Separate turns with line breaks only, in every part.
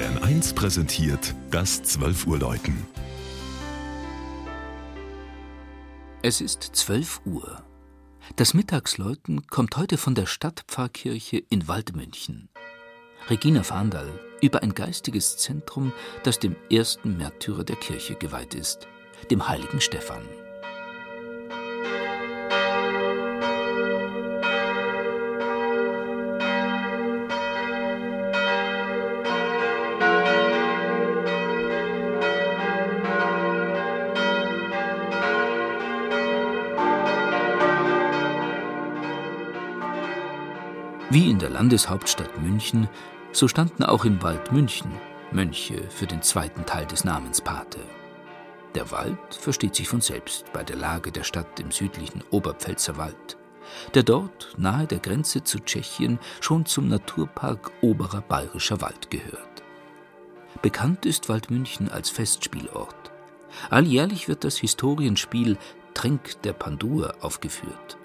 Bayern 1 präsentiert das 12 Uhr Läuten.
Es ist 12 Uhr. Das Mittagsläuten kommt heute von der Stadtpfarrkirche in Waldmünchen. Regina Fahndal über ein geistiges Zentrum, das dem ersten Märtyrer der Kirche geweiht ist, dem heiligen Stephan. Wie in der Landeshauptstadt München, so standen auch in Waldmünchen Mönche für den zweiten Teil des Namens Pate. Der Wald versteht sich von selbst bei der Lage der Stadt im südlichen Oberpfälzerwald, der dort nahe der Grenze zu Tschechien schon zum Naturpark Oberer Bayerischer Wald gehört. Bekannt ist Waldmünchen als Festspielort. Alljährlich wird das Historienspiel Tränk der Pandur aufgeführt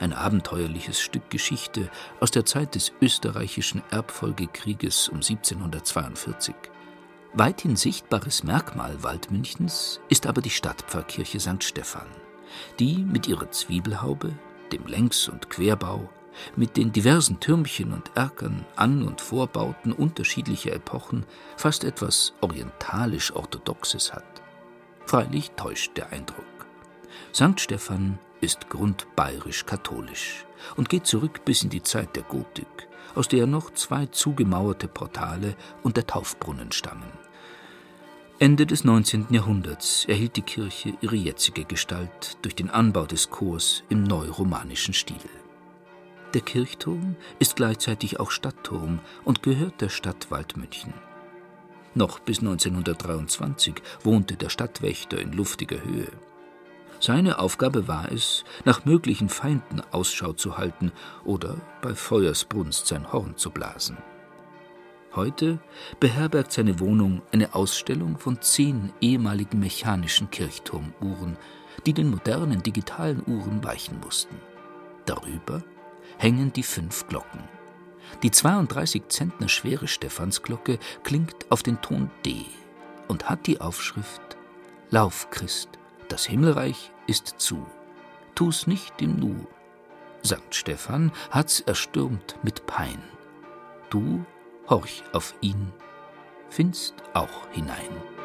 ein abenteuerliches Stück Geschichte aus der Zeit des österreichischen Erbfolgekrieges um 1742. Weithin sichtbares Merkmal Waldmünchens ist aber die Stadtpfarrkirche St. Stephan, die mit ihrer Zwiebelhaube, dem Längs- und Querbau, mit den diversen Türmchen und Erkern, An- und Vorbauten unterschiedlicher Epochen fast etwas orientalisch-orthodoxes hat. Freilich täuscht der Eindruck. St. Stephan ist grundbayerisch-katholisch und geht zurück bis in die Zeit der Gotik, aus der noch zwei zugemauerte Portale und der Taufbrunnen stammen. Ende des 19. Jahrhunderts erhielt die Kirche ihre jetzige Gestalt durch den Anbau des Chors im neuromanischen Stil. Der Kirchturm ist gleichzeitig auch Stadtturm und gehört der Stadt Waldmünchen. Noch bis 1923 wohnte der Stadtwächter in luftiger Höhe. Seine Aufgabe war es, nach möglichen Feinden Ausschau zu halten oder bei Feuersbrunst sein Horn zu blasen. Heute beherbergt seine Wohnung eine Ausstellung von zehn ehemaligen mechanischen Kirchturmuhren, die den modernen digitalen Uhren weichen mussten. Darüber hängen die fünf Glocken. Die 32 Zentner schwere Stephansglocke klingt auf den Ton D und hat die Aufschrift Lauf, Christ, das Himmelreich ist zu. Tu's nicht im Nu. Sankt Stephan hat's erstürmt mit Pein. Du horch auf ihn, findst auch hinein.